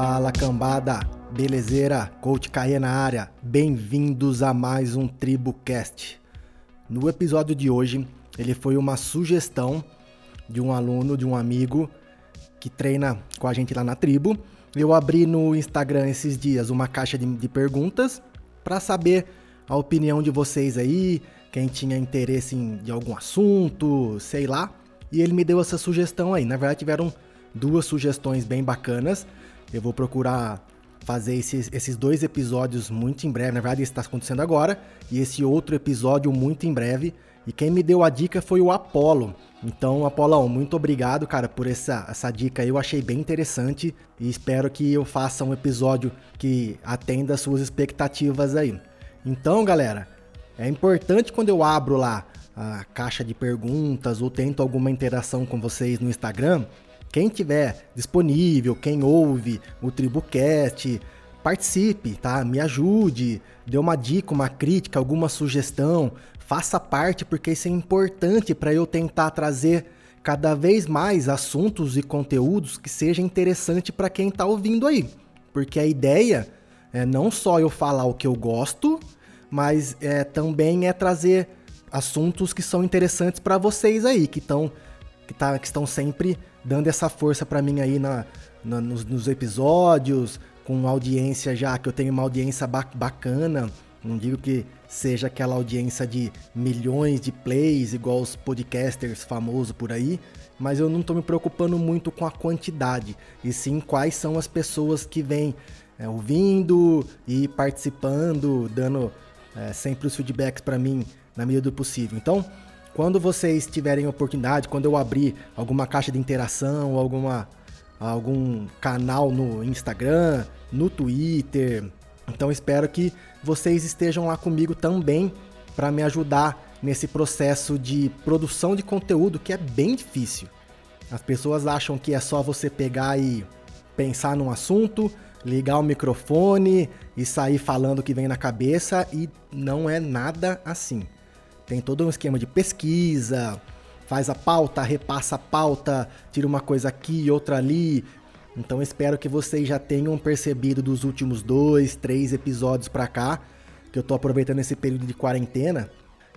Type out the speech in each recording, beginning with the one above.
Fala cambada, belezeira, coach Caê na área, bem-vindos a mais um TribuCast. No episódio de hoje, ele foi uma sugestão de um aluno, de um amigo que treina com a gente lá na tribo. Eu abri no Instagram esses dias uma caixa de, de perguntas para saber a opinião de vocês aí, quem tinha interesse em, de algum assunto, sei lá. E ele me deu essa sugestão aí. Na verdade, tiveram duas sugestões bem bacanas. Eu vou procurar fazer esses, esses dois episódios muito em breve. Na verdade, esse está acontecendo agora. E esse outro episódio muito em breve. E quem me deu a dica foi o Apollo. Então, Apolão, muito obrigado, cara, por essa, essa dica. Eu achei bem interessante e espero que eu faça um episódio que atenda às suas expectativas aí. Então, galera, é importante quando eu abro lá a caixa de perguntas ou tento alguma interação com vocês no Instagram, quem tiver disponível, quem ouve o TribuCast, participe, tá? Me ajude, dê uma dica, uma crítica, alguma sugestão, faça parte porque isso é importante para eu tentar trazer cada vez mais assuntos e conteúdos que sejam interessantes para quem está ouvindo aí. Porque a ideia é não só eu falar o que eu gosto, mas é, também é trazer assuntos que são interessantes para vocês aí, que, tão, que, tá, que estão sempre dando essa força para mim aí na, na nos, nos, episódios, com audiência já, que eu tenho uma audiência bacana. Não digo que seja aquela audiência de milhões de plays, igual os podcasters famosos por aí, mas eu não estou me preocupando muito com a quantidade, e sim quais são as pessoas que vêm é, ouvindo e participando, dando é, sempre os feedbacks para mim na medida do possível. Então, quando vocês tiverem oportunidade, quando eu abrir alguma caixa de interação, alguma algum canal no Instagram, no Twitter, então espero que vocês estejam lá comigo também para me ajudar nesse processo de produção de conteúdo que é bem difícil. As pessoas acham que é só você pegar e pensar num assunto, ligar o microfone e sair falando o que vem na cabeça e não é nada assim. Tem todo um esquema de pesquisa, faz a pauta, repassa a pauta, tira uma coisa aqui, e outra ali. Então espero que vocês já tenham percebido dos últimos dois, três episódios para cá, que eu tô aproveitando esse período de quarentena.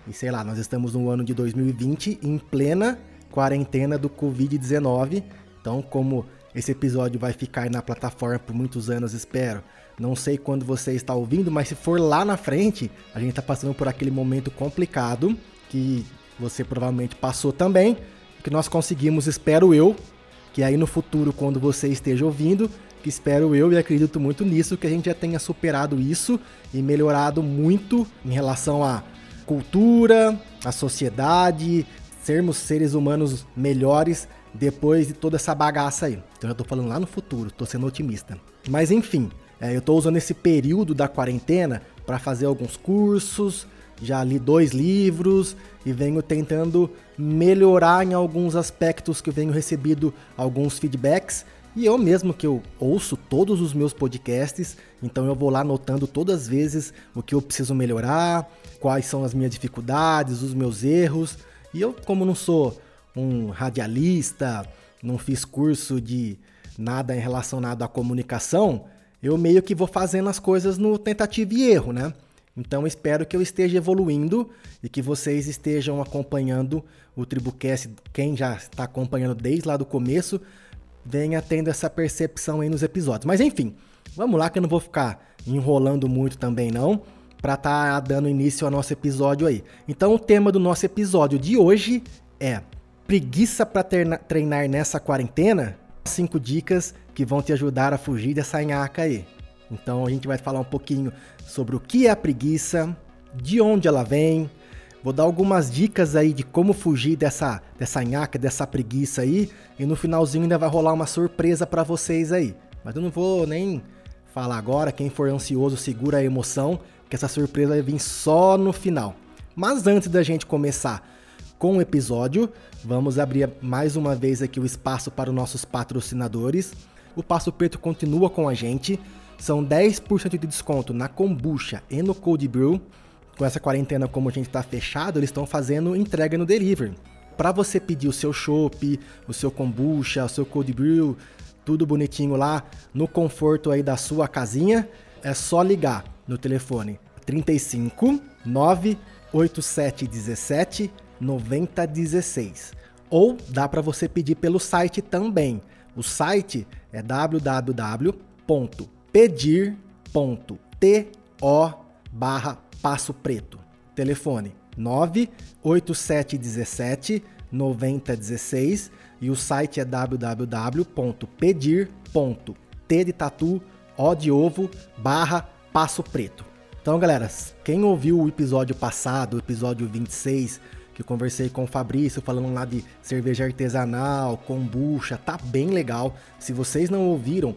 E sei lá, nós estamos no ano de 2020 em plena quarentena do Covid-19. Então, como esse episódio vai ficar na plataforma por muitos anos, espero. Não sei quando você está ouvindo, mas se for lá na frente, a gente está passando por aquele momento complicado que você provavelmente passou também, que nós conseguimos, espero eu, que aí no futuro, quando você esteja ouvindo, que espero eu e acredito muito nisso, que a gente já tenha superado isso e melhorado muito em relação à cultura, à sociedade, sermos seres humanos melhores depois de toda essa bagaça aí. Então eu tô falando lá no futuro, tô sendo otimista. Mas enfim, é, eu tô usando esse período da quarentena para fazer alguns cursos, já li dois livros e venho tentando melhorar em alguns aspectos que eu venho recebido alguns feedbacks. E eu mesmo que eu ouço todos os meus podcasts, então eu vou lá anotando todas as vezes o que eu preciso melhorar, quais são as minhas dificuldades, os meus erros. E eu, como não sou um radialista, não fiz curso de nada relacionado à comunicação, eu meio que vou fazendo as coisas no tentativa e erro, né? Então espero que eu esteja evoluindo e que vocês estejam acompanhando o Tribucast, quem já está acompanhando desde lá do começo, venha tendo essa percepção aí nos episódios. Mas enfim, vamos lá que eu não vou ficar enrolando muito também não, para estar tá dando início ao nosso episódio aí. Então o tema do nosso episódio de hoje é preguiça para treinar nessa quarentena? Cinco dicas que vão te ajudar a fugir dessa nhaca aí. Então a gente vai falar um pouquinho sobre o que é a preguiça, de onde ela vem. Vou dar algumas dicas aí de como fugir dessa dessa nhaca, dessa preguiça aí, e no finalzinho ainda vai rolar uma surpresa para vocês aí. Mas eu não vou nem falar agora, quem for ansioso segura a emoção, que essa surpresa vai vir só no final. Mas antes da gente começar com o episódio. Vamos abrir mais uma vez aqui o espaço para os nossos patrocinadores. O Passo Preto continua com a gente. São 10% de desconto na kombucha e no cold brew. Com essa quarentena, como a gente está fechado, eles estão fazendo entrega no delivery. Para você pedir o seu chopp, o seu kombucha, o seu cold brew, tudo bonitinho lá, no conforto aí da sua casinha. É só ligar no telefone 35 98717 9016. Ou dá para você pedir pelo site também. O site é www.pedir.to barra Passo Preto. Telefone 98717 9016 e o site é www.pedir.t de tatu, o de ovo, barra Passo Preto. Então, galera, quem ouviu o episódio passado, o episódio 26, que eu conversei com o Fabrício falando lá de cerveja artesanal, kombucha, tá bem legal. Se vocês não ouviram,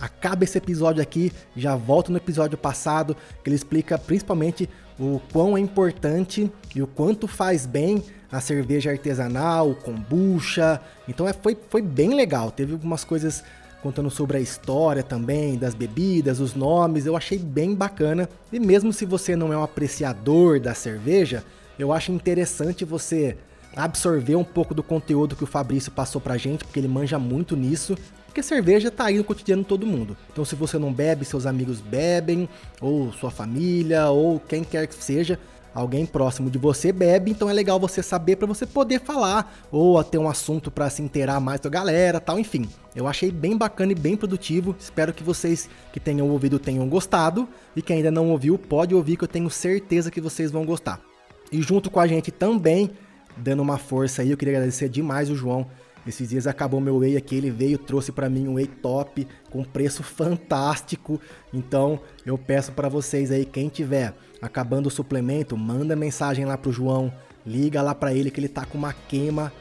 acaba esse episódio aqui, já volta no episódio passado, que ele explica principalmente o quão é importante e o quanto faz bem a cerveja artesanal, kombucha. Então é, foi, foi bem legal. Teve algumas coisas contando sobre a história também, das bebidas, os nomes, eu achei bem bacana. E mesmo se você não é um apreciador da cerveja, eu acho interessante você absorver um pouco do conteúdo que o Fabrício passou pra gente, porque ele manja muito nisso. Porque cerveja tá aí no cotidiano de todo mundo. Então se você não bebe, seus amigos bebem, ou sua família, ou quem quer que seja, alguém próximo de você bebe, então é legal você saber para você poder falar ou ter um assunto para se inteirar mais com a galera, tal, enfim. Eu achei bem bacana e bem produtivo. Espero que vocês que tenham ouvido tenham gostado e quem ainda não ouviu pode ouvir que eu tenho certeza que vocês vão gostar. E junto com a gente também, dando uma força aí, eu queria agradecer demais o João esses dias acabou meu whey aqui, ele veio, trouxe para mim um whey top com preço fantástico. Então, eu peço para vocês aí quem tiver acabando o suplemento, manda mensagem lá pro João, liga lá para ele que ele tá com uma queima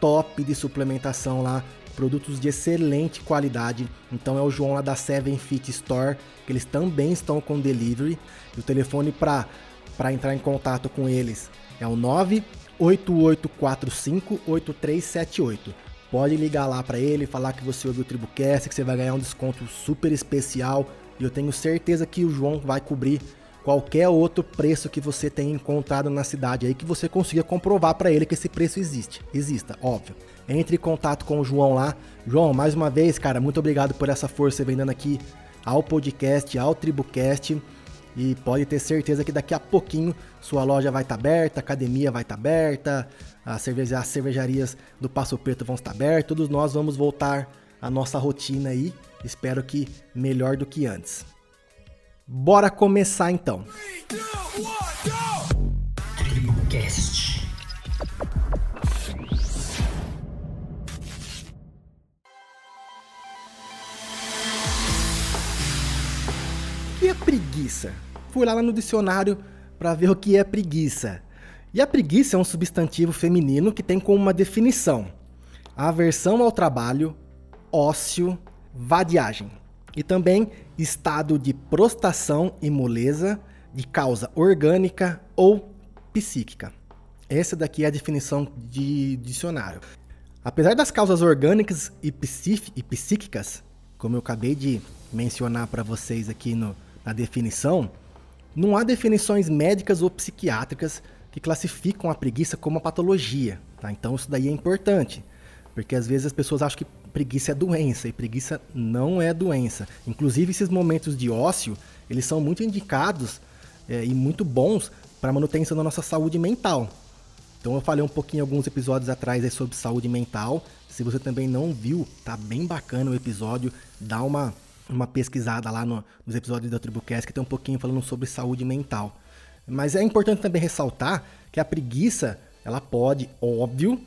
top de suplementação lá, produtos de excelente qualidade. Então é o João lá da Seven Fit Store, que eles também estão com delivery. E o telefone para para entrar em contato com eles é o 9 8845-8378. Pode ligar lá para ele, falar que você ouviu o Tribucast, que você vai ganhar um desconto super especial. E eu tenho certeza que o João vai cobrir qualquer outro preço que você tenha encontrado na cidade aí, que você consiga comprovar para ele que esse preço existe. Exista, óbvio. Entre em contato com o João lá. João, mais uma vez, cara, muito obrigado por essa força dando aqui ao podcast, ao Tribucast. E pode ter certeza que daqui a pouquinho sua loja vai estar tá aberta, a academia vai estar tá aberta, as, cerveja, as cervejarias do Passo Preto vão estar abertas, todos nós vamos voltar à nossa rotina aí. Espero que melhor do que antes. Bora começar então. Tribocast. É preguiça? Fui lá no dicionário para ver o que é preguiça. E a preguiça é um substantivo feminino que tem como uma definição: aversão ao trabalho, ócio, vadiagem. E também estado de prostração e moleza de causa orgânica ou psíquica. Essa daqui é a definição de dicionário. Apesar das causas orgânicas e, psíquicas, como eu acabei de mencionar para vocês aqui no, na definição, não há definições médicas ou psiquiátricas que classificam a preguiça como uma patologia, tá? Então isso daí é importante, porque às vezes as pessoas acham que preguiça é doença e preguiça não é doença. Inclusive esses momentos de ócio, eles são muito indicados é, e muito bons para manutenção da nossa saúde mental. Então eu falei um pouquinho alguns episódios atrás sobre saúde mental. Se você também não viu, tá bem bacana o episódio, dá uma uma pesquisada lá no, nos episódios da Tribucast que tem um pouquinho falando sobre saúde mental. Mas é importante também ressaltar que a preguiça, ela pode, óbvio,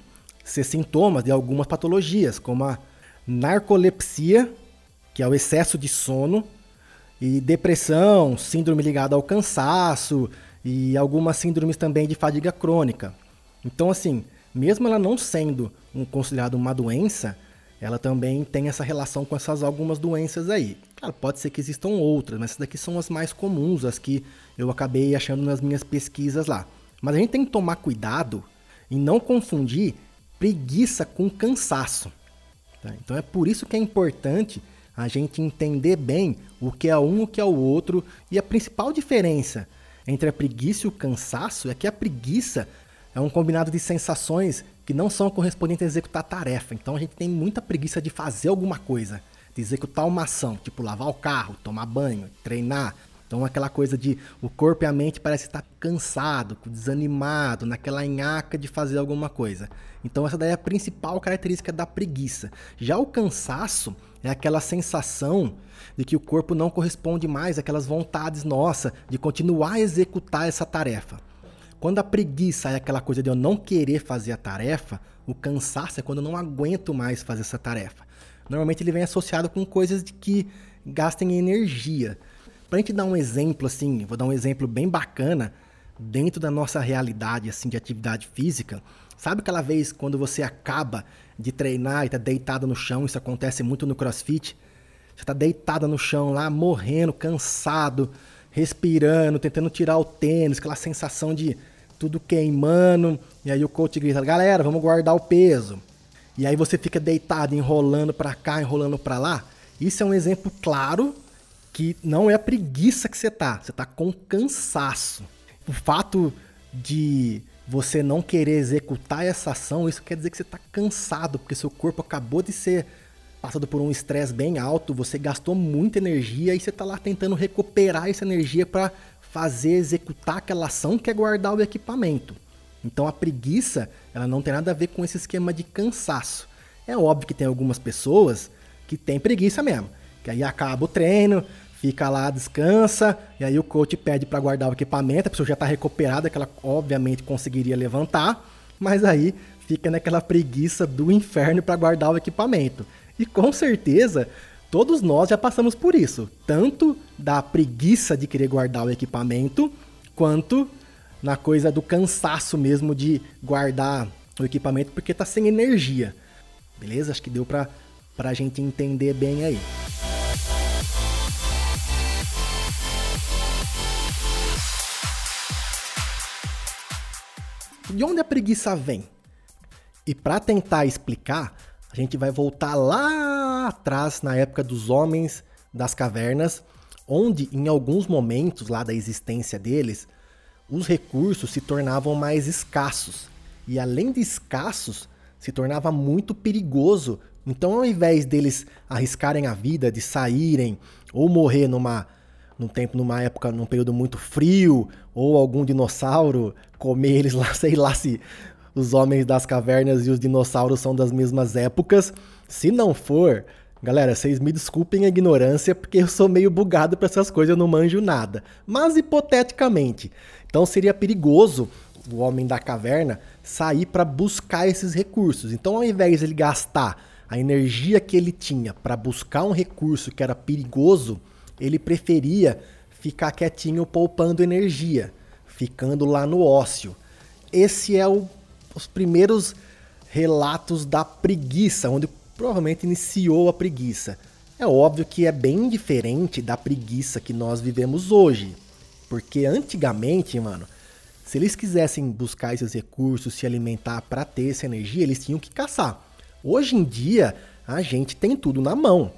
ser sintoma de algumas patologias, como a narcolepsia, que é o excesso de sono, e depressão, síndrome ligada ao cansaço e algumas síndromes também de fadiga crônica. Então, assim, mesmo ela não sendo um, considerada uma doença, ela também tem essa relação com essas algumas doenças aí. Claro, pode ser que existam outras, mas essas daqui são as mais comuns, as que eu acabei achando nas minhas pesquisas lá. Mas a gente tem que tomar cuidado em não confundir preguiça com cansaço. Tá? Então é por isso que é importante a gente entender bem o que é um e o que é o outro. E a principal diferença entre a preguiça e o cansaço é que a preguiça é um combinado de sensações que não são correspondentes a executar tarefa. Então a gente tem muita preguiça de fazer alguma coisa, de executar uma ação, tipo lavar o carro, tomar banho, treinar. Então aquela coisa de o corpo e a mente parece estar cansado, desanimado, naquela nhaca de fazer alguma coisa. Então essa daí é a principal característica da preguiça. Já o cansaço é aquela sensação de que o corpo não corresponde mais àquelas vontades nossas de continuar a executar essa tarefa. Quando a preguiça é aquela coisa de eu não querer fazer a tarefa, o cansaço é quando eu não aguento mais fazer essa tarefa. Normalmente ele vem associado com coisas de que gastem energia. Pra gente dar um exemplo assim, vou dar um exemplo bem bacana dentro da nossa realidade assim de atividade física. Sabe aquela vez quando você acaba de treinar e tá deitado no chão, isso acontece muito no CrossFit? Você tá deitada no chão lá, morrendo, cansado, respirando, tentando tirar o tênis, aquela sensação de tudo queimando. E aí o coach grita: "Galera, vamos guardar o peso". E aí você fica deitado, enrolando para cá, enrolando para lá. Isso é um exemplo claro que não é a preguiça que você tá, você tá com cansaço. O fato de você não querer executar essa ação, isso quer dizer que você está cansado, porque seu corpo acabou de ser passado por um estresse bem alto, você gastou muita energia e você está lá tentando recuperar essa energia para fazer, executar aquela ação que é guardar o equipamento. Então a preguiça, ela não tem nada a ver com esse esquema de cansaço. É óbvio que tem algumas pessoas que têm preguiça mesmo, que aí acaba o treino, fica lá, descansa, e aí o coach pede para guardar o equipamento, a pessoa já está recuperada, que ela obviamente conseguiria levantar, mas aí fica naquela preguiça do inferno para guardar o equipamento. E com certeza, todos nós já passamos por isso, tanto da preguiça de querer guardar o equipamento, quanto na coisa do cansaço mesmo de guardar o equipamento porque está sem energia. Beleza? Acho que deu para a gente entender bem aí. De onde a preguiça vem? E para tentar explicar, a gente vai voltar lá atrás na época dos homens das cavernas, onde em alguns momentos lá da existência deles, os recursos se tornavam mais escassos. E além de escassos, se tornava muito perigoso. Então, ao invés deles arriscarem a vida de saírem ou morrer numa num tempo, numa época, num período muito frio, ou algum dinossauro comer eles lá, sei lá se os homens das cavernas e os dinossauros são das mesmas épocas. Se não for, galera, vocês me desculpem a ignorância, porque eu sou meio bugado para essas coisas, eu não manjo nada. Mas hipoteticamente, então seria perigoso o homem da caverna sair para buscar esses recursos. Então, ao invés de ele gastar a energia que ele tinha para buscar um recurso que era perigoso, ele preferia ficar quietinho poupando energia, ficando lá no ócio. Esse é o os primeiros relatos da preguiça, onde provavelmente iniciou a preguiça. É óbvio que é bem diferente da preguiça que nós vivemos hoje. Porque antigamente, mano, se eles quisessem buscar esses recursos, se alimentar para ter essa energia, eles tinham que caçar. Hoje em dia, a gente tem tudo na mão.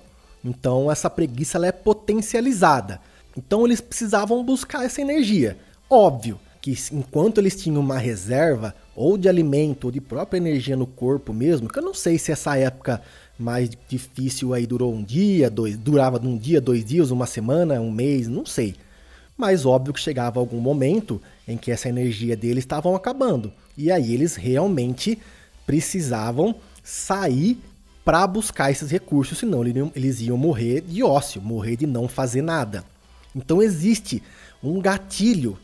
Então essa preguiça ela é potencializada. Então eles precisavam buscar essa energia. Óbvio que enquanto eles tinham uma reserva, ou de alimento, ou de própria energia no corpo mesmo, que eu não sei se essa época mais difícil aí durou um dia, dois, durava um dia, dois dias, uma semana, um mês, não sei. Mas óbvio que chegava algum momento em que essa energia deles estavam acabando. E aí eles realmente precisavam sair para buscar esses recursos, senão eles iam morrer de ócio, morrer de não fazer nada. Então existe um gatilho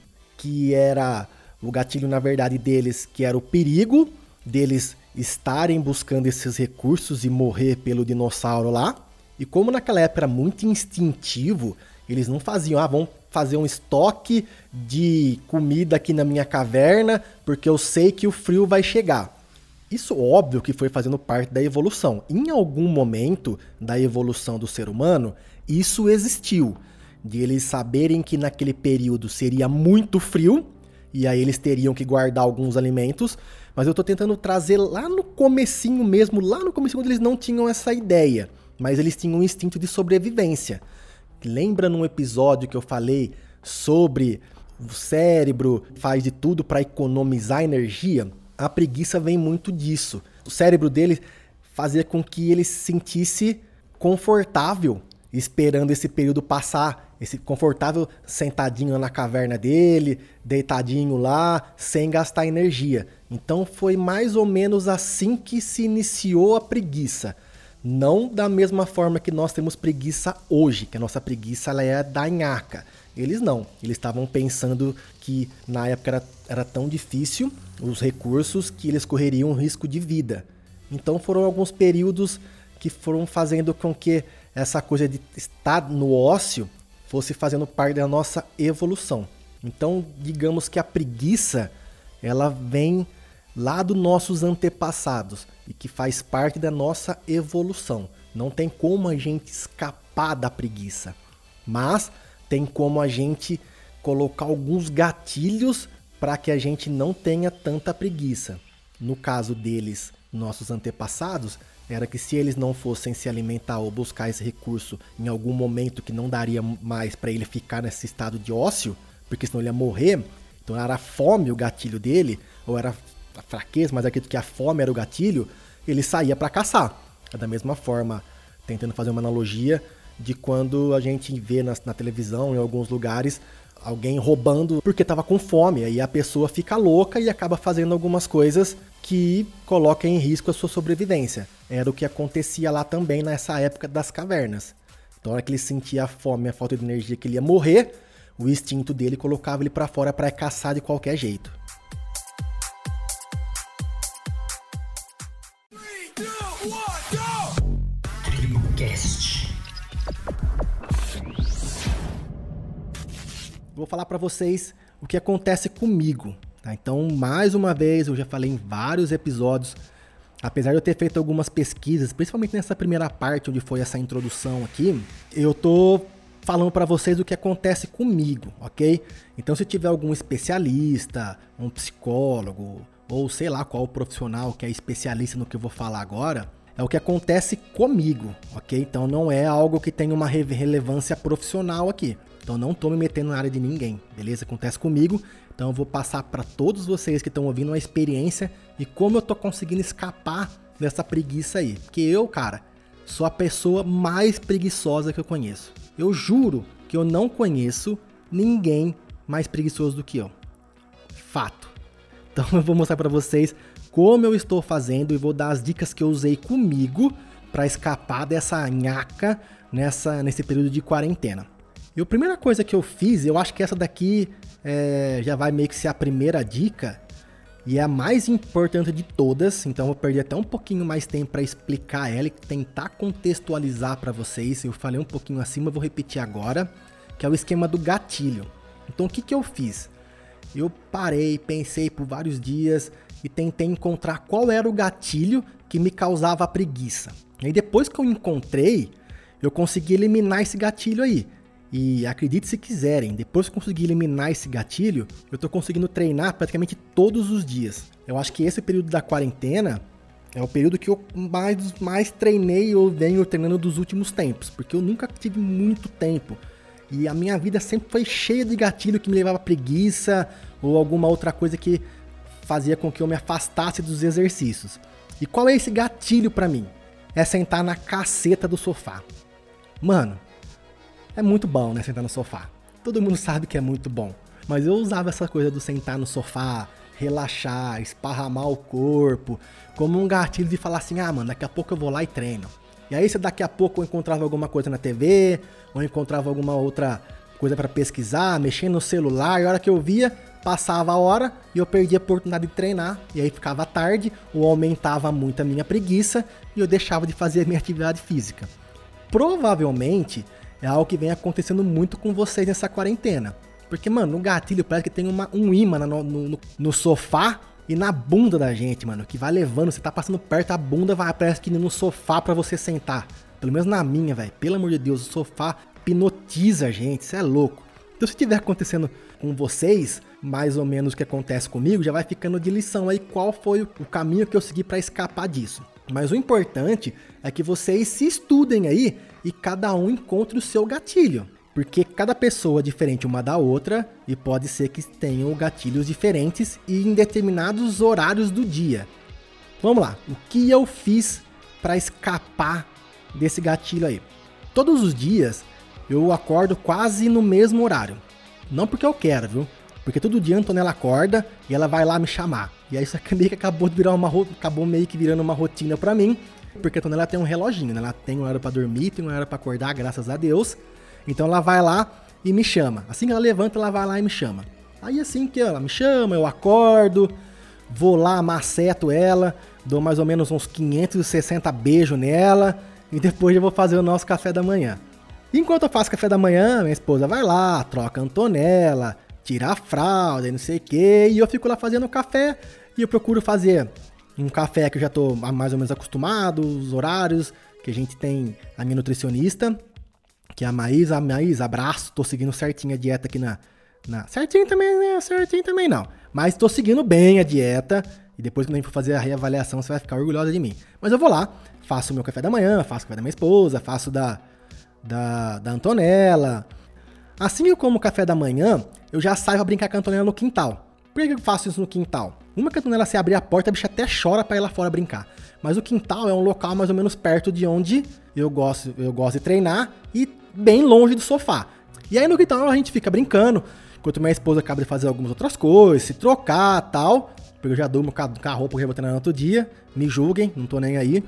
que era o gatilho, na verdade, deles, que era o perigo deles estarem buscando esses recursos e morrer pelo dinossauro lá. E como naquela época era muito instintivo, eles não faziam, ah, vamos fazer um estoque de comida aqui na minha caverna, porque eu sei que o frio vai chegar. Isso óbvio que foi fazendo parte da evolução. Em algum momento da evolução do ser humano, isso existiu. De eles saberem que naquele período seria muito frio e aí eles teriam que guardar alguns alimentos, mas eu estou tentando trazer lá no comecinho mesmo, lá no comecinho quando eles não tinham essa ideia, mas eles tinham um instinto de sobrevivência. Lembra num episódio que eu falei sobre o cérebro faz de tudo para economizar energia, a preguiça vem muito disso. O cérebro dele fazia com que ele se sentisse confortável esperando esse período passar, esse confortável sentadinho na caverna dele, deitadinho lá, sem gastar energia. Então foi mais ou menos assim que se iniciou a preguiça. Não da mesma forma que nós temos preguiça hoje, que a nossa preguiça ela é da nhaca. Eles não. Eles estavam pensando que na época era, era tão difícil os recursos que eles correriam risco de vida. Então foram alguns períodos que foram fazendo com que essa coisa de estar no ócio fosse fazendo parte da nossa evolução. Então, digamos que a preguiça ela vem lá dos nossos antepassados e que faz parte da nossa evolução. Não tem como a gente escapar da preguiça, mas tem como a gente colocar alguns gatilhos para que a gente não tenha tanta preguiça. No caso deles, nossos antepassados, era que se eles não fossem se alimentar ou buscar esse recurso em algum momento que não daria mais para ele ficar nesse estado de ócio, porque senão ele ia morrer, então era a fome o gatilho dele, ou era a fraqueza, mas acredito que a fome era o gatilho, ele saía para caçar. É da mesma forma, tentando fazer uma analogia de quando a gente vê na, na televisão, em alguns lugares, alguém roubando porque estava com fome, aí a pessoa fica louca e acaba fazendo algumas coisas que colocam em risco a sua sobrevivência. Era o que acontecia lá também nessa época das cavernas. Então, na hora que ele sentia a fome, a falta de energia, que ele ia morrer, o instinto dele colocava ele para fora para caçar de qualquer jeito. Vou falar para vocês o que acontece comigo Tá? Então, mais uma vez, eu já falei em vários episódios, apesar de eu ter feito algumas pesquisas, principalmente nessa primeira parte onde foi essa introdução aqui, eu tô falando para vocês o que acontece comigo, ok? Então, se tiver algum especialista, um psicólogo, ou sei lá qual profissional que é especialista no que eu vou falar agora, é o que acontece comigo, ok? Então não é algo que tem uma relevância profissional aqui. Então não tô me metendo na área de ninguém, beleza? Acontece comigo então eu vou passar para todos vocês que estão ouvindo uma experiência e como eu tô conseguindo escapar dessa preguiça aí. Porque eu, cara, sou a pessoa mais preguiçosa que eu conheço. Eu juro que eu não conheço ninguém mais preguiçoso do que eu. Fato. Então eu vou mostrar para vocês como eu estou fazendo e vou dar as dicas que eu usei comigo para escapar dessa nhaca nessa nesse período de quarentena. E a primeira coisa que eu fiz, eu acho que essa daqui é, já vai meio que ser a primeira dica e é a mais importante de todas, então vou perder até um pouquinho mais tempo para explicar ela e tentar contextualizar para vocês. Eu falei um pouquinho acima, vou repetir agora, que é o esquema do gatilho. Então o que, que eu fiz? Eu parei, pensei por vários dias e tentei encontrar qual era o gatilho que me causava preguiça. E depois que eu encontrei, eu consegui eliminar esse gatilho aí. E acredite se quiserem, depois que conseguir eliminar esse gatilho, eu tô conseguindo treinar praticamente todos os dias. Eu acho que esse período da quarentena é o período que eu mais, mais treinei ou venho treinando dos últimos tempos, porque eu nunca tive muito tempo. E a minha vida sempre foi cheia de gatilho que me levava a preguiça ou alguma outra coisa que fazia com que eu me afastasse dos exercícios. E qual é esse gatilho para mim? É sentar na caceta do sofá. Mano, é muito bom, né? Sentar no sofá. Todo mundo sabe que é muito bom. Mas eu usava essa coisa do sentar no sofá, relaxar, esparramar o corpo, como um gatilho de falar assim: ah, mano, daqui a pouco eu vou lá e treino. E aí, se daqui a pouco eu encontrava alguma coisa na TV, ou encontrava alguma outra coisa para pesquisar, mexendo no celular, e a hora que eu via, passava a hora e eu perdia a oportunidade de treinar. E aí ficava tarde, ou aumentava muito a minha preguiça e eu deixava de fazer a minha atividade física. Provavelmente é algo que vem acontecendo muito com vocês nessa quarentena. Porque, mano, no gatilho parece que tem uma, um imã no, no, no, sofá e na bunda da gente, mano. Que vai levando, você tá passando perto, a bunda vai, parece que no sofá para você sentar. Pelo menos na minha, velho. Pelo amor de Deus, o sofá hipnotiza a gente, isso é louco. Então, se tiver acontecendo com vocês, mais ou menos o que acontece comigo, já vai ficando de lição aí qual foi o caminho que eu segui para escapar disso. Mas o importante é que vocês se estudem aí e cada um encontre o seu gatilho. porque cada pessoa é diferente uma da outra e pode ser que tenham gatilhos diferentes e em determinados horários do dia. Vamos lá, o que eu fiz para escapar desse gatilho aí? Todos os dias eu acordo quase no mesmo horário. Não porque eu quero, viu? Porque todo dia a Antonella acorda e ela vai lá me chamar. E aí isso meio que acabou de virar uma acabou meio que virando uma rotina para mim, porque a Antonella tem um reloginho, né? Ela tem uma hora para dormir, tem uma hora para acordar, graças a Deus. Então ela vai lá e me chama. Assim que ela levanta, ela vai lá e me chama. Aí assim que ela me chama, eu acordo, vou lá, maceto ela, dou mais ou menos uns 560 beijos nela e depois eu vou fazer o nosso café da manhã. Enquanto eu faço café da manhã, minha esposa vai lá, troca a Antonella, tira a fralda e não sei o que, e eu fico lá fazendo o café e eu procuro fazer um café que eu já tô mais ou menos acostumado, os horários que a gente tem a minha nutricionista, que é a Maísa. A Maísa, abraço, tô seguindo certinho a dieta aqui na... na... Certinho também, né? Certinho também não. Mas tô seguindo bem a dieta, e depois quando a gente for fazer a reavaliação, você vai ficar orgulhosa de mim. Mas eu vou lá, faço o meu café da manhã, faço o café da minha esposa, faço da, da, da Antonella. Assim que eu como o café da manhã, eu já saio pra brincar com a Antonella no quintal. Por que eu faço isso no quintal? Uma que a se abrir a porta, a bicha até chora pra ir lá fora brincar. Mas o quintal é um local mais ou menos perto de onde eu gosto, eu gosto de treinar e bem longe do sofá. E aí no quintal a gente fica brincando, enquanto minha esposa acaba de fazer algumas outras coisas, se trocar tal. Porque eu já durmo com a roupa que eu vou treinar no outro dia. Me julguem, não tô nem aí.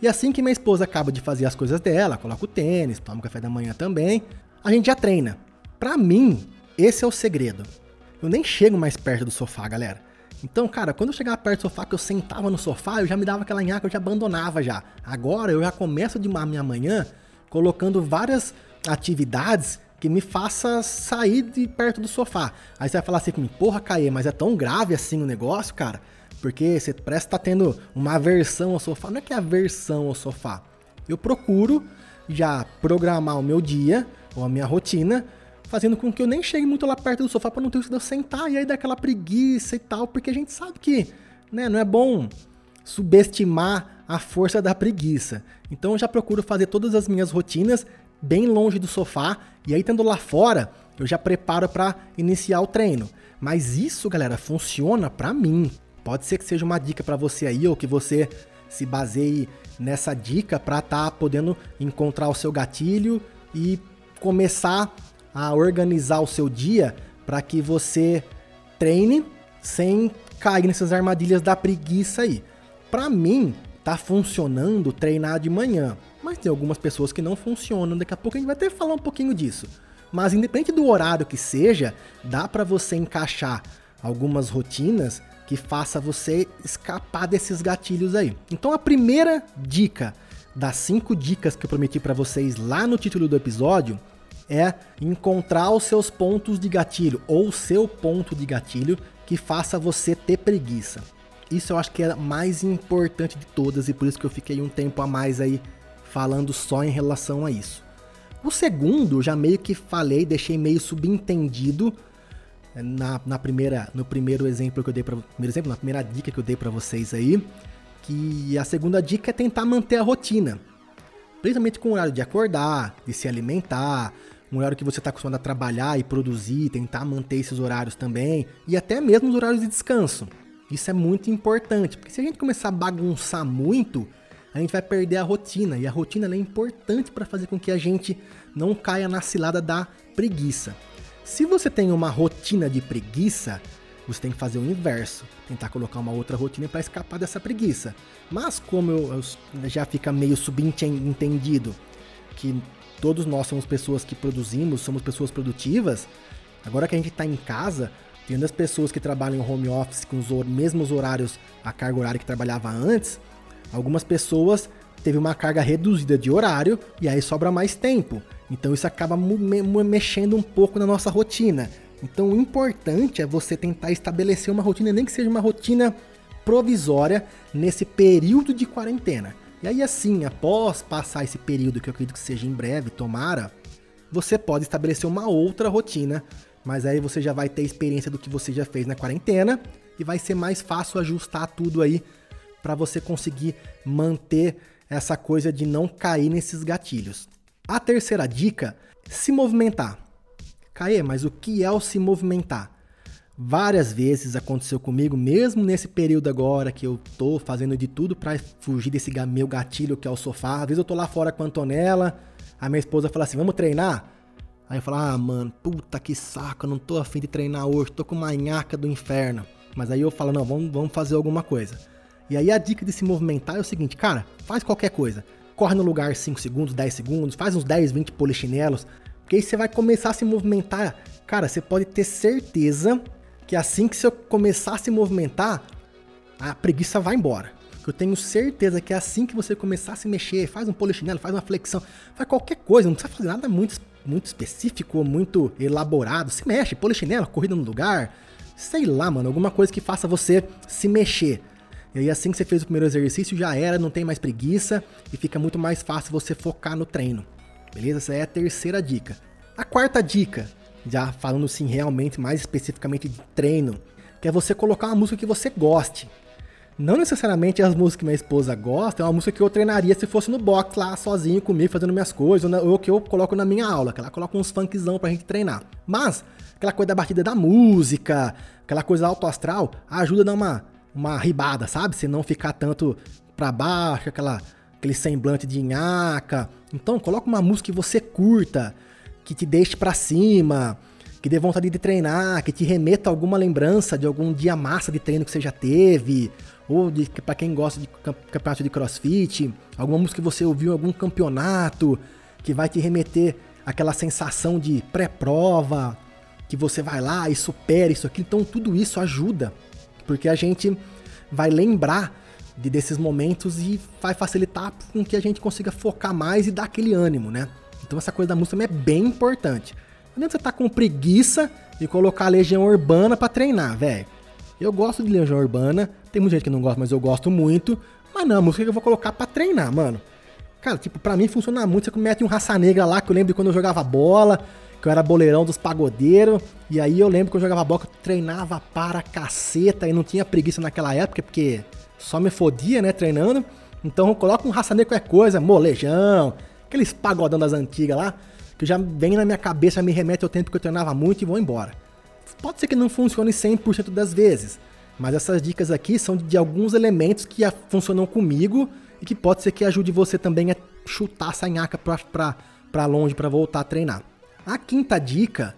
E assim que minha esposa acaba de fazer as coisas dela, coloca o tênis, toma o café da manhã também, a gente já treina. Pra mim, esse é o segredo. Eu nem chego mais perto do sofá, galera. Então, cara, quando eu chegava perto do sofá, que eu sentava no sofá, eu já me dava aquela nhaca, eu já abandonava já. Agora eu já começo de uma minha manhã colocando várias atividades que me faça sair de perto do sofá. Aí você vai falar assim comigo, porra, Caê, mas é tão grave assim o negócio, cara? Porque você parece tá tendo uma aversão ao sofá. Não é que é aversão ao sofá. Eu procuro já programar o meu dia ou a minha rotina fazendo com que eu nem chegue muito lá perto do sofá para não ter que sentar e aí dar aquela preguiça e tal, porque a gente sabe que né, não é bom subestimar a força da preguiça. Então eu já procuro fazer todas as minhas rotinas bem longe do sofá e aí tendo lá fora, eu já preparo para iniciar o treino. Mas isso, galera, funciona para mim. Pode ser que seja uma dica para você aí ou que você se baseie nessa dica para estar tá podendo encontrar o seu gatilho e começar a organizar o seu dia para que você treine sem cair nessas armadilhas da preguiça aí. Para mim, tá funcionando treinar de manhã, mas tem algumas pessoas que não funcionam. Daqui a pouco a gente vai até falar um pouquinho disso. Mas independente do horário que seja, dá para você encaixar algumas rotinas que faça você escapar desses gatilhos aí. Então a primeira dica das cinco dicas que eu prometi para vocês lá no título do episódio é encontrar os seus pontos de gatilho ou o seu ponto de gatilho que faça você ter preguiça. Isso eu acho que é a mais importante de todas e por isso que eu fiquei um tempo a mais aí falando só em relação a isso. O segundo, já meio que falei, deixei meio subentendido é, na, na primeira, no primeiro exemplo que eu dei para, primeiro exemplo, na primeira dica que eu dei para vocês aí, que a segunda dica é tentar manter a rotina. Principalmente com o horário de acordar, de se alimentar, um horário que você está acostumado a trabalhar e produzir, tentar manter esses horários também, e até mesmo os horários de descanso. Isso é muito importante, porque se a gente começar a bagunçar muito, a gente vai perder a rotina, e a rotina é importante para fazer com que a gente não caia na cilada da preguiça. Se você tem uma rotina de preguiça, você tem que fazer o inverso, tentar colocar uma outra rotina para escapar dessa preguiça. Mas como eu, eu já fica meio subentendido que todos nós somos pessoas que produzimos, somos pessoas produtivas. Agora que a gente está em casa, tendo as pessoas que trabalham home office com os mesmos horários, a carga horária que trabalhava antes, algumas pessoas teve uma carga reduzida de horário e aí sobra mais tempo. Então isso acaba mexendo um pouco na nossa rotina. Então o importante é você tentar estabelecer uma rotina, nem que seja uma rotina provisória nesse período de quarentena. E aí, assim, após passar esse período, que eu acredito que seja em breve, tomara, você pode estabelecer uma outra rotina, mas aí você já vai ter experiência do que você já fez na quarentena e vai ser mais fácil ajustar tudo aí para você conseguir manter essa coisa de não cair nesses gatilhos. A terceira dica Se movimentar. Caê, mas o que é o se movimentar? Várias vezes aconteceu comigo, mesmo nesse período agora que eu tô fazendo de tudo para fugir desse meu gatilho que é o sofá. Às vezes eu tô lá fora com a Antonella, a minha esposa fala assim: vamos treinar? Aí eu falo: ah, mano, puta que saco, eu não tô afim de treinar hoje, tô com uma nhaca do inferno. Mas aí eu falo: não, vamos, vamos fazer alguma coisa. E aí a dica de se movimentar é o seguinte, cara, faz qualquer coisa. Corre no lugar 5 segundos, 10 segundos, faz uns 10, 20 polichinelos, porque aí você vai começar a se movimentar. Cara, você pode ter certeza que assim que você começar a se movimentar, a preguiça vai embora. Eu tenho certeza que é assim que você começar a se mexer, faz um polichinelo, faz uma flexão, faz qualquer coisa, não precisa fazer nada muito, muito específico ou muito elaborado. Se mexe, polichinelo, corrida no lugar, sei lá, mano, alguma coisa que faça você se mexer. E aí assim que você fez o primeiro exercício, já era, não tem mais preguiça e fica muito mais fácil você focar no treino. Beleza? Essa é a terceira dica. A quarta dica já falando sim realmente mais especificamente de treino, que é você colocar uma música que você goste. Não necessariamente as músicas que minha esposa gosta, é uma música que eu treinaria se fosse no box lá sozinho comigo, fazendo minhas coisas, ou que eu coloco na minha aula, que ela coloca uns funkzão pra gente treinar. Mas, aquela coisa da batida da música, aquela coisa alto astral, ajuda a dar uma, uma ribada, sabe? Se não ficar tanto pra baixo, aquela, aquele semblante de nhaca. Então, coloca uma música que você curta que te deixe para cima, que dê vontade de treinar, que te remeta a alguma lembrança de algum dia massa de treino que você já teve, ou para quem gosta de campeonato de crossfit, alguma música que você ouviu em algum campeonato, que vai te remeter aquela sensação de pré-prova, que você vai lá e supera isso aqui. Então tudo isso ajuda, porque a gente vai lembrar de desses momentos e vai facilitar com que a gente consiga focar mais e dar aquele ânimo, né? Então essa coisa da música também é bem importante. Não adianta você tá com preguiça e colocar a Legião Urbana para treinar, velho. Eu gosto de Legião Urbana, tem muita gente que não gosta, mas eu gosto muito. Mas não, a música que eu vou colocar para treinar, mano. Cara, tipo, pra mim funciona muito. Você mete um raça negra lá, que eu lembro de quando eu jogava bola, que eu era boleirão dos pagodeiros. E aí eu lembro que eu jogava bola, que eu treinava para caceta e não tinha preguiça naquela época, porque só me fodia, né, treinando. Então eu coloco um raça negra qualquer coisa, molejão, aqueles pagodão das antigas lá, que já vem na minha cabeça, me remete ao tempo que eu treinava muito e vou embora. Pode ser que não funcione 100% das vezes, mas essas dicas aqui são de alguns elementos que funcionam comigo e que pode ser que ajude você também a chutar essa nhaca pra, pra, pra longe para voltar a treinar. A quinta dica,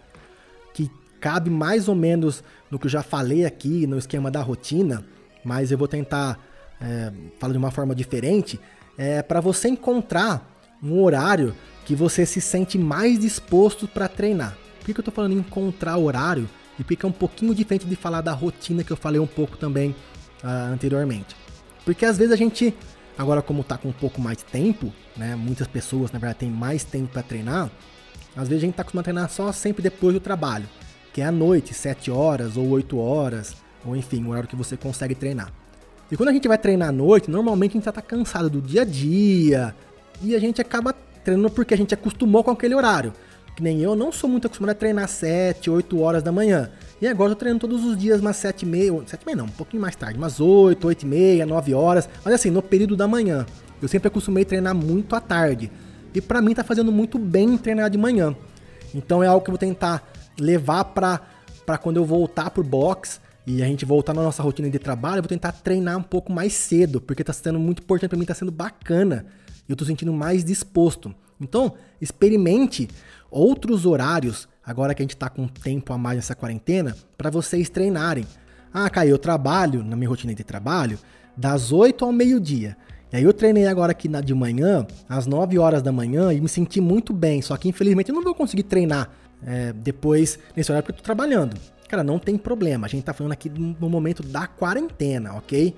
que cabe mais ou menos no que eu já falei aqui no esquema da rotina, mas eu vou tentar é, falar de uma forma diferente, é para você encontrar um horário que você se sente mais disposto para treinar. Por que, que eu estou falando em encontrar horário? E porque é um pouquinho diferente de falar da rotina que eu falei um pouco também uh, anteriormente. Porque às vezes a gente, agora como está com um pouco mais de tempo, né, muitas pessoas na verdade têm mais tempo para treinar, às vezes a gente está acostumado a treinar só sempre depois do trabalho, que é à noite, 7 horas ou 8 horas, ou enfim, o horário que você consegue treinar. E quando a gente vai treinar à noite, normalmente a gente já está cansado do dia a dia, e a gente acaba treinando porque a gente acostumou com aquele horário. Que nem eu, não sou muito acostumado a treinar 7, 8 horas da manhã. E agora eu tô treinando todos os dias umas 7 e meia, 7 e meia não, um pouquinho mais tarde, umas 8, 8 e meia, 9 horas. Mas assim, no período da manhã. Eu sempre acostumei treinar muito à tarde. E para mim tá fazendo muito bem treinar de manhã. Então é algo que eu vou tentar levar pra, pra quando eu voltar pro box e a gente voltar na nossa rotina de trabalho, eu vou tentar treinar um pouco mais cedo, porque tá sendo muito importante para mim, tá sendo bacana eu estou sentindo mais disposto. Então, experimente outros horários, agora que a gente está com tempo a mais nessa quarentena, para vocês treinarem. Ah, Caio, eu trabalho, na minha rotina de trabalho, das 8 ao meio-dia. E aí eu treinei agora aqui de manhã, às 9 horas da manhã, e me senti muito bem. Só que infelizmente eu não vou conseguir treinar é, depois nesse horário porque eu tô trabalhando. Cara, não tem problema. A gente tá falando aqui no momento da quarentena, ok?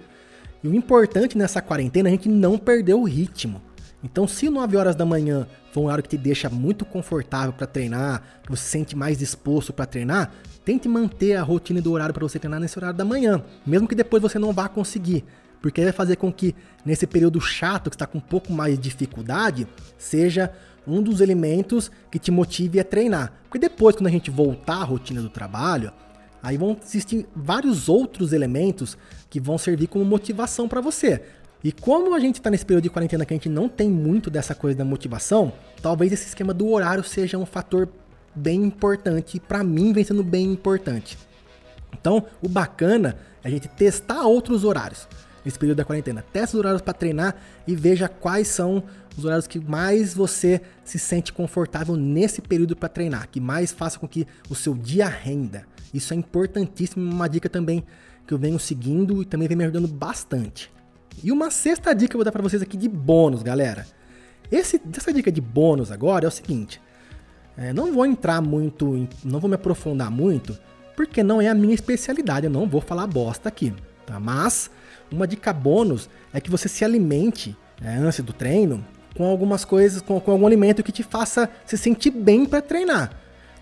E o importante nessa quarentena é a gente não perder o ritmo. Então, se 9 horas da manhã for um horário que te deixa muito confortável para treinar, que você se sente mais disposto para treinar, tente manter a rotina do horário para você treinar nesse horário da manhã, mesmo que depois você não vá conseguir, porque vai fazer com que nesse período chato que está com um pouco mais de dificuldade, seja um dos elementos que te motive a treinar. Porque depois, quando a gente voltar à rotina do trabalho, aí vão existir vários outros elementos que vão servir como motivação para você. E como a gente está nesse período de quarentena que a gente não tem muito dessa coisa da motivação, talvez esse esquema do horário seja um fator bem importante, para mim vem sendo bem importante. Então, o bacana é a gente testar outros horários nesse período da quarentena. Teste os horários para treinar e veja quais são os horários que mais você se sente confortável nesse período para treinar, que mais faça com que o seu dia renda. Isso é importantíssimo, uma dica também que eu venho seguindo e também vem me ajudando bastante. E uma sexta dica que eu vou dar para vocês aqui de bônus, galera. Esse, essa dica de bônus agora é o seguinte: é, não vou entrar muito, não vou me aprofundar muito, porque não é a minha especialidade, eu não vou falar bosta aqui, tá? Mas uma dica bônus é que você se alimente é, antes do treino com algumas coisas, com, com algum alimento que te faça se sentir bem para treinar.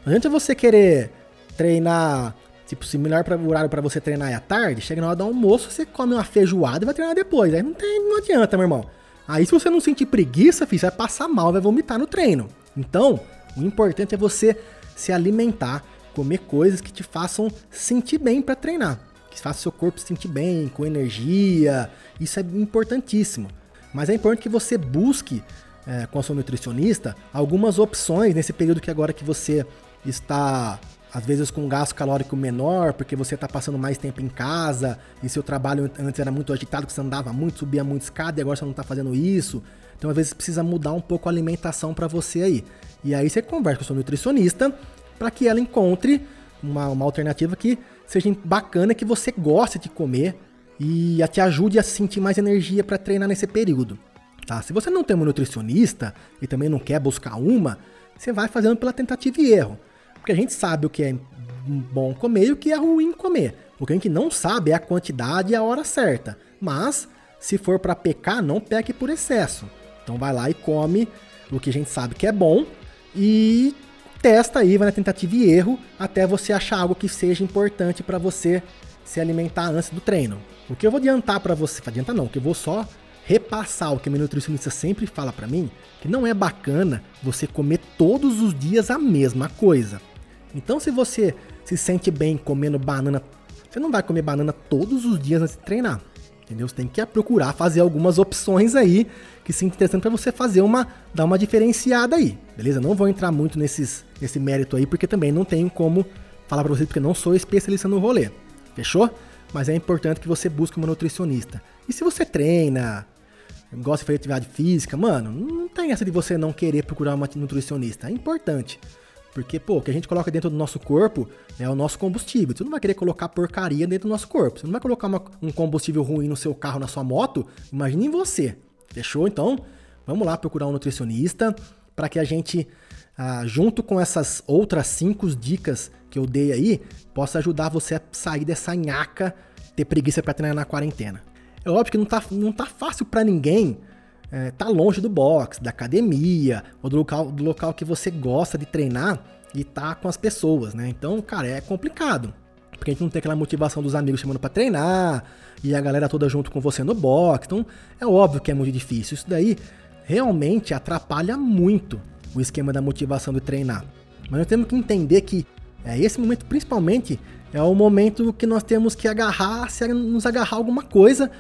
Não adianta você querer treinar, tipo, se melhor o horário para você treinar é à tarde, chega na hora do almoço, você come uma feijoada e vai treinar depois. Aí não tem, não adianta, meu irmão. Aí se você não sentir preguiça, filho, você vai passar mal, vai vomitar no treino. Então, o importante é você se alimentar, comer coisas que te façam sentir bem para treinar, que faça seu corpo se sentir bem, com energia. Isso é importantíssimo. Mas é importante que você busque é, com a sua nutricionista algumas opções nesse período que agora que você está às vezes com um gasto calórico menor, porque você está passando mais tempo em casa, e seu trabalho antes era muito agitado, que você andava muito, subia muito escada, e agora você não está fazendo isso. Então, às vezes, precisa mudar um pouco a alimentação para você aí. E aí você conversa com o seu nutricionista para que ela encontre uma, uma alternativa que seja bacana, que você goste de comer e te ajude a sentir mais energia para treinar nesse período. Tá? Se você não tem uma nutricionista e também não quer buscar uma, você vai fazendo pela tentativa e erro. Porque a gente sabe o que é bom comer e o que é ruim comer. O que a gente não sabe é a quantidade e a hora certa. Mas, se for para pecar, não peque por excesso. Então vai lá e come o que a gente sabe que é bom e testa aí, vai na tentativa e erro, até você achar algo que seja importante para você se alimentar antes do treino. O que eu vou adiantar para você, adiantar não, que eu vou só repassar o que a minha nutricionista sempre fala para mim, que não é bacana você comer todos os dias a mesma coisa. Então, se você se sente bem comendo banana, você não vai comer banana todos os dias antes de treinar. Entendeu? Você tem que procurar fazer algumas opções aí que se interessante para você fazer uma dar uma diferenciada aí, beleza? Não vou entrar muito nesses nesse mérito aí porque também não tenho como falar para vocês porque não sou especialista no rolê. Fechou? Mas é importante que você busque uma nutricionista. E se você treina, gosta de fazer atividade física, mano, não tem essa de você não querer procurar uma nutricionista. É importante. Porque, pô, o que a gente coloca dentro do nosso corpo é o nosso combustível. Você não vai querer colocar porcaria dentro do nosso corpo. Você não vai colocar uma, um combustível ruim no seu carro, na sua moto. Imagine em você. Fechou? Então, vamos lá procurar um nutricionista para que a gente, ah, junto com essas outras cinco dicas que eu dei aí, possa ajudar você a sair dessa nhaca, ter preguiça para treinar na quarentena. É óbvio que não tá, não tá fácil para ninguém é, tá longe do box, da academia, ou do local, do local que você gosta de treinar e tá com as pessoas, né? Então, cara, é complicado. Porque a gente não tem aquela motivação dos amigos chamando para treinar e a galera toda junto com você no box. Então, é óbvio que é muito difícil. Isso daí realmente atrapalha muito o esquema da motivação de treinar. Mas nós temos que entender que é, esse momento, principalmente, é o momento que nós temos que agarrar, se nos agarrar alguma coisa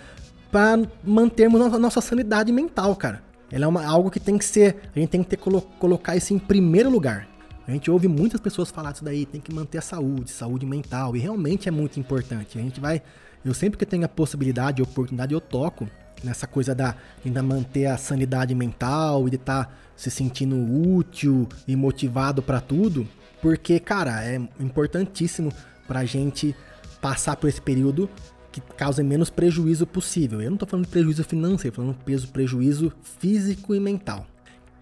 para mantermos a nossa sanidade mental, cara. Ela é uma, algo que tem que ser, a gente tem que ter, colo, colocar isso em primeiro lugar. A gente ouve muitas pessoas falar disso daí, tem que manter a saúde, saúde mental, e realmente é muito importante. A gente vai, eu sempre que tenho a possibilidade, a oportunidade, eu toco nessa coisa da ainda manter a sanidade mental e de estar tá se sentindo útil e motivado para tudo, porque, cara, é importantíssimo pra gente passar por esse período que cause menos prejuízo possível. Eu não estou falando de prejuízo financeiro, estou falando peso, prejuízo físico e mental.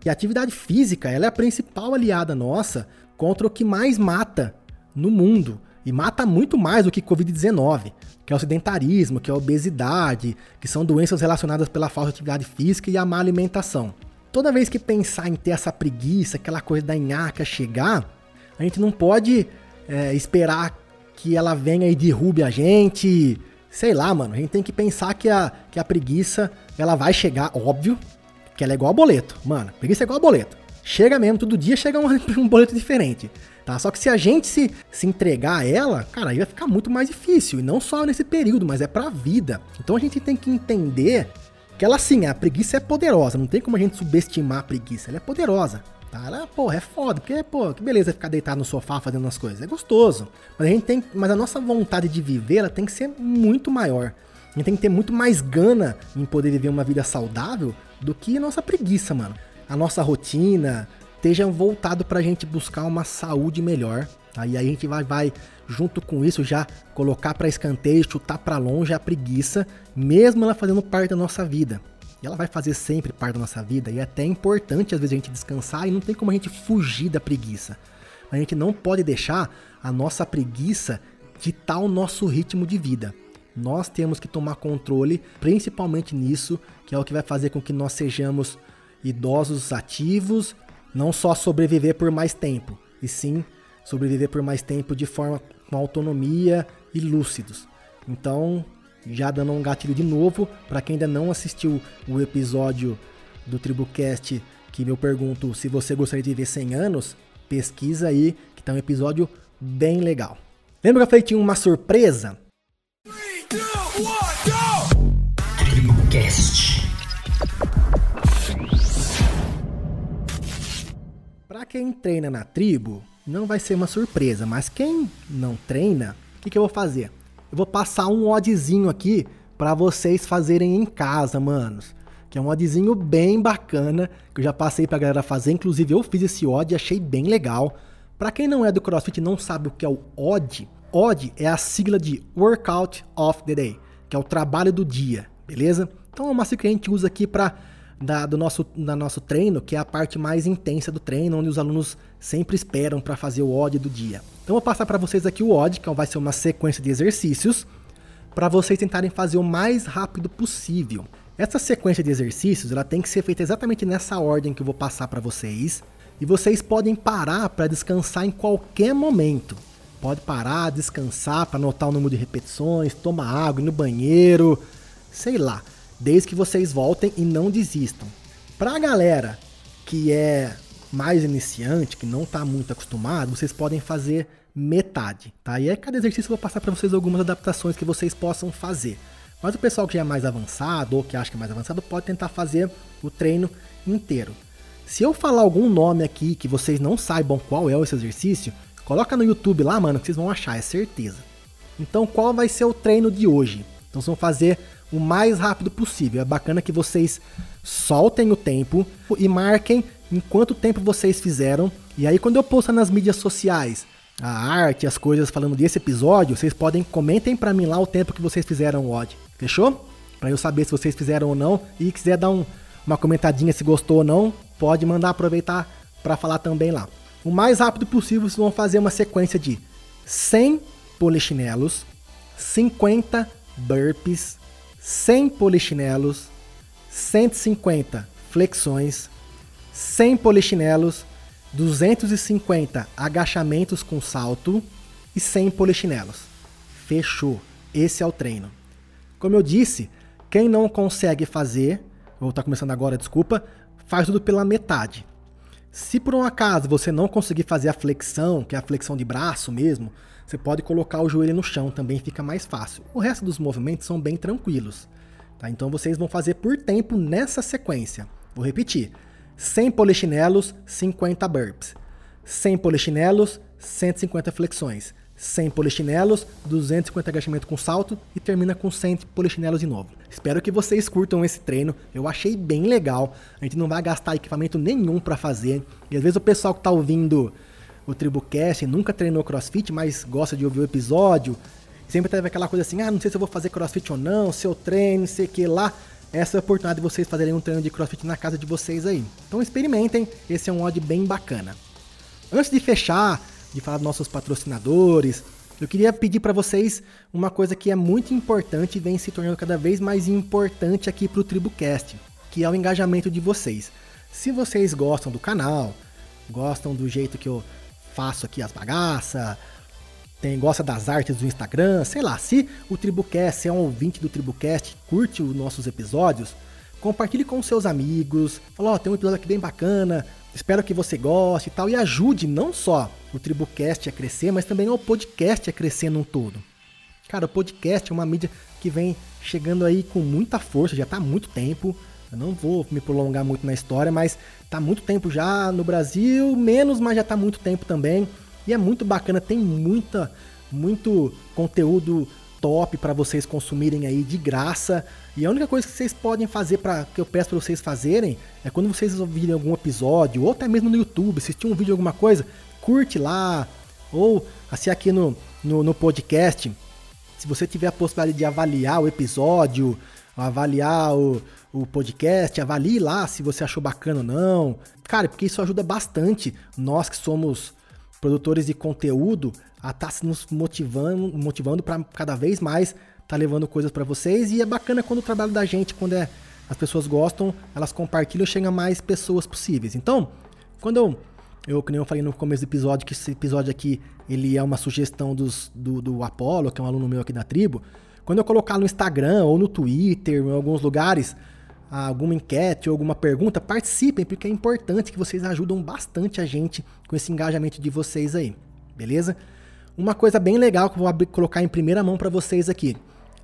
E a atividade física ela é a principal aliada nossa contra o que mais mata no mundo. E mata muito mais do que Covid-19, que é o sedentarismo, que é a obesidade, que são doenças relacionadas pela falta de atividade física e a má alimentação. Toda vez que pensar em ter essa preguiça, aquela coisa da nhaca chegar, a gente não pode é, esperar que ela venha e derrube a gente, Sei lá, mano, a gente tem que pensar que a, que a preguiça, ela vai chegar, óbvio, que ela é igual a boleto. Mano, preguiça é igual a boleto. Chega mesmo, todo dia chega um, um boleto diferente. Tá? Só que se a gente se, se entregar a ela, cara, aí vai ficar muito mais difícil. E não só nesse período, mas é pra vida. Então a gente tem que entender Que ela sim, a preguiça é poderosa, não tem como a gente subestimar a preguiça, ela é poderosa. Ela, porra, é foda, porque, pô, que beleza ficar deitado no sofá fazendo as coisas. É gostoso. Mas a gente tem. Mas a nossa vontade de viver, ela tem que ser muito maior. A gente tem que ter muito mais gana em poder viver uma vida saudável do que a nossa preguiça, mano. A nossa rotina esteja voltado pra gente buscar uma saúde melhor. Tá? E aí a gente vai, vai, junto com isso, já colocar para escanteio, chutar para longe a preguiça, mesmo ela fazendo parte da nossa vida. E ela vai fazer sempre parte da nossa vida. E é até importante, às vezes, a gente descansar e não tem como a gente fugir da preguiça. A gente não pode deixar a nossa preguiça ditar o nosso ritmo de vida. Nós temos que tomar controle, principalmente nisso, que é o que vai fazer com que nós sejamos idosos ativos, não só sobreviver por mais tempo, e sim sobreviver por mais tempo de forma com autonomia e lúcidos. Então, já dando um gatilho de novo, para quem ainda não assistiu o episódio do Tribucast que eu pergunto se você gostaria de viver 100 anos, pesquisa aí, que tá um episódio bem legal. Lembra que eu falei que tinha uma surpresa? Tribucast. Para quem treina na tribo, não vai ser uma surpresa, mas quem não treina, o que, que eu vou fazer? Eu vou passar um oddzinho aqui para vocês fazerem em casa, manos. Que é um oddzinho bem bacana, que eu já passei pra galera fazer. Inclusive, eu fiz esse odd e achei bem legal. Para quem não é do CrossFit e não sabe o que é o odd, odd é a sigla de Workout of the Day, que é o trabalho do dia, beleza? Então é uma sigla que a gente usa aqui para da, do nosso, da nosso treino, que é a parte mais intensa do treino, onde os alunos sempre esperam para fazer o odd do dia. Então eu vou passar para vocês aqui o odd, que vai ser uma sequência de exercícios, para vocês tentarem fazer o mais rápido possível. Essa sequência de exercícios, ela tem que ser feita exatamente nessa ordem que eu vou passar para vocês, e vocês podem parar para descansar em qualquer momento. Pode parar, descansar para anotar o número de repetições, tomar água, ir no banheiro, sei lá desde que vocês voltem e não desistam. Para a galera que é mais iniciante, que não está muito acostumado, vocês podem fazer metade, tá? E aí cada exercício eu vou passar para vocês algumas adaptações que vocês possam fazer. Mas o pessoal que já é mais avançado ou que acha que é mais avançado pode tentar fazer o treino inteiro. Se eu falar algum nome aqui que vocês não saibam qual é esse exercício, coloca no YouTube lá, mano, que vocês vão achar, é certeza. Então, qual vai ser o treino de hoje? Então, vocês vão fazer o mais rápido possível. É bacana que vocês soltem o tempo e marquem em quanto tempo vocês fizeram. E aí quando eu postar nas mídias sociais a arte, as coisas falando desse episódio, vocês podem comentem para mim lá o tempo que vocês fizeram o odd. Fechou? Para eu saber se vocês fizeram ou não e quiser dar um, uma comentadinha se gostou ou não, pode mandar aproveitar para falar também lá. O mais rápido possível, vocês vão fazer uma sequência de 100 polichinelos, 50 burpees, 100 polichinelos, 150 flexões, 100 polichinelos, 250 agachamentos com salto e 100 polichinelos. Fechou. Esse é o treino. Como eu disse, quem não consegue fazer, vou estar começando agora, desculpa, faz tudo pela metade. Se por um acaso você não conseguir fazer a flexão, que é a flexão de braço mesmo, você pode colocar o joelho no chão, também fica mais fácil. O resto dos movimentos são bem tranquilos. Tá? Então vocês vão fazer por tempo nessa sequência. Vou repetir: 100 polichinelos, 50 burpees. 100 polichinelos, 150 flexões. 100 polichinelos, 250 agachamento com salto e termina com 100 polichinelos de novo. Espero que vocês curtam esse treino. Eu achei bem legal. A gente não vai gastar equipamento nenhum para fazer. E às vezes o pessoal que tá ouvindo o Tribucast, nunca treinou crossfit, mas gosta de ouvir o episódio. Sempre teve aquela coisa assim: ah, não sei se eu vou fazer crossfit ou não, se eu treino, sei que lá. Essa é a oportunidade de vocês fazerem um treino de crossfit na casa de vocês aí. Então experimentem, esse é um odd bem bacana. Antes de fechar, de falar dos nossos patrocinadores, eu queria pedir para vocês uma coisa que é muito importante e vem se tornando cada vez mais importante aqui para o Tribucast, que é o engajamento de vocês. Se vocês gostam do canal, gostam do jeito que eu faço aqui as bagaças, tem, gosta das artes do Instagram, sei lá, se o Tribucast é um ouvinte do Tribucast, curte os nossos episódios, compartilhe com seus amigos, fala, ó, oh, tem um episódio aqui bem bacana, espero que você goste e tal, e ajude não só o Tribucast a crescer, mas também o podcast a crescer num todo. Cara, o podcast é uma mídia que vem chegando aí com muita força, já está há muito tempo. Eu não vou me prolongar muito na história, mas há muito tempo já no Brasil, menos, mas já há muito tempo também. E é muito bacana, tem muita, muito conteúdo top para vocês consumirem aí de graça. E a única coisa que vocês podem fazer para que eu peço para vocês fazerem é quando vocês ouvirem algum episódio ou até mesmo no YouTube, assistir um vídeo alguma coisa, curte lá ou assim aqui no, no, no podcast. Se você tiver a possibilidade de avaliar o episódio, avaliar o, o podcast, avalie lá se você achou bacana ou não. Cara, porque isso ajuda bastante nós que somos produtores de conteúdo a estar tá nos motivando, motivando para cada vez mais tá levando coisas para vocês e é bacana quando o trabalho da gente, quando é, as pessoas gostam, elas compartilham, chega a mais pessoas possíveis. Então, quando eu eu, que nem eu falei no começo do episódio, que esse episódio aqui, ele é uma sugestão dos, do, do Apollo, que é um aluno meu aqui da tribo. Quando eu colocar no Instagram ou no Twitter, em alguns lugares, alguma enquete ou alguma pergunta, participem, porque é importante que vocês ajudam bastante a gente com esse engajamento de vocês aí, beleza? Uma coisa bem legal que eu vou colocar em primeira mão para vocês aqui.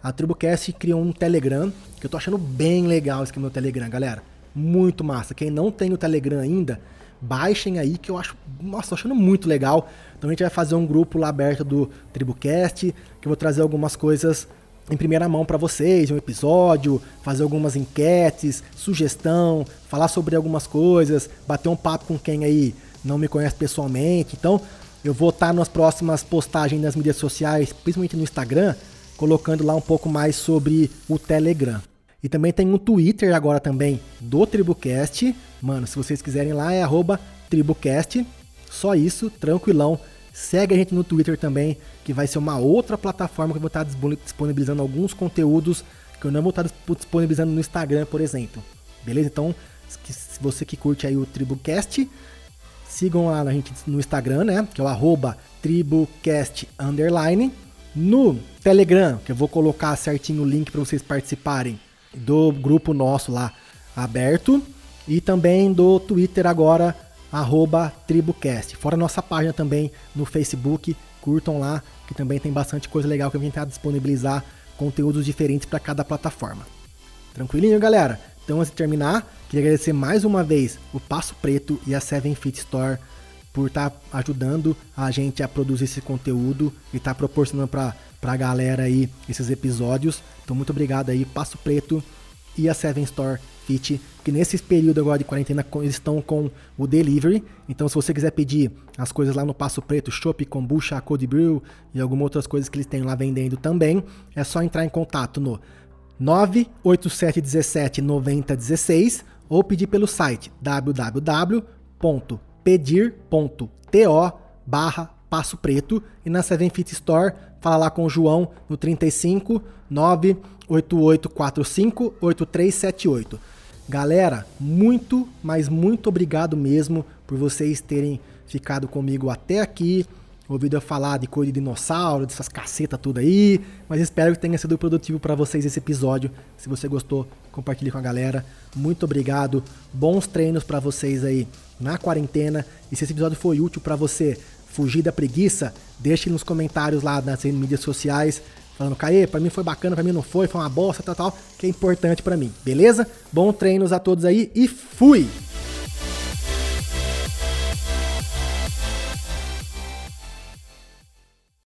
A TribuCast criou um Telegram, que eu tô achando bem legal esse aqui Telegram, galera. Muito massa. Quem não tem o Telegram ainda, baixem aí que eu acho, nossa, tô achando muito legal. Então a gente vai fazer um grupo lá aberto do TribuCast, que eu vou trazer algumas coisas em primeira mão para vocês, um episódio, fazer algumas enquetes, sugestão, falar sobre algumas coisas, bater um papo com quem aí não me conhece pessoalmente. Então, eu vou estar nas próximas postagens nas mídias sociais, principalmente no Instagram, colocando lá um pouco mais sobre o Telegram. E também tem um Twitter agora também do Tribucast. Mano, se vocês quiserem lá é @tribucast. Só isso, tranquilão. Segue a gente no Twitter também, que vai ser uma outra plataforma que eu vou estar disponibilizando alguns conteúdos que eu não vou estar disponibilizando no Instagram, por exemplo. Beleza? Então, se você que curte aí o Tribucast, sigam lá a gente no Instagram, né? Que é o arroba tribucast underline. No Telegram, que eu vou colocar certinho o link para vocês participarem do grupo nosso lá aberto. E também do Twitter agora, arroba TribuCast. Fora nossa página também no Facebook, curtam lá, que também tem bastante coisa legal que a gente tentar disponibilizar conteúdos diferentes para cada plataforma. Tranquilinho, galera? Então, antes de terminar, queria agradecer mais uma vez o Passo Preto e a Seven Fit Store por estar tá ajudando a gente a produzir esse conteúdo e estar tá proporcionando para a galera aí esses episódios. Então, muito obrigado aí, Passo Preto e a Seven Store Fit, que nesse período agora de quarentena eles estão com o delivery. Então, se você quiser pedir as coisas lá no Passo Preto, Shop, Kombucha, Cold Brew e algumas outras coisas que eles têm lá vendendo também, é só entrar em contato no 98717 9016 ou pedir pelo site www.pedir.to barra Passo Preto e na Seven Fit Store fala lá com o João no 35 98845 8378. Galera, muito, mas muito obrigado mesmo por vocês terem ficado comigo até aqui ouvido eu falar de coisa de dinossauro, dessas cacetas tudo aí, mas espero que tenha sido produtivo para vocês esse episódio. Se você gostou, compartilhe com a galera. Muito obrigado. Bons treinos para vocês aí na quarentena. E se esse episódio foi útil para você fugir da preguiça, deixe nos comentários lá nas mídias sociais falando, Caê, para mim foi bacana, para mim não foi, foi uma bosta, tal, tal, que é importante para mim, beleza? Bom treinos a todos aí e fui!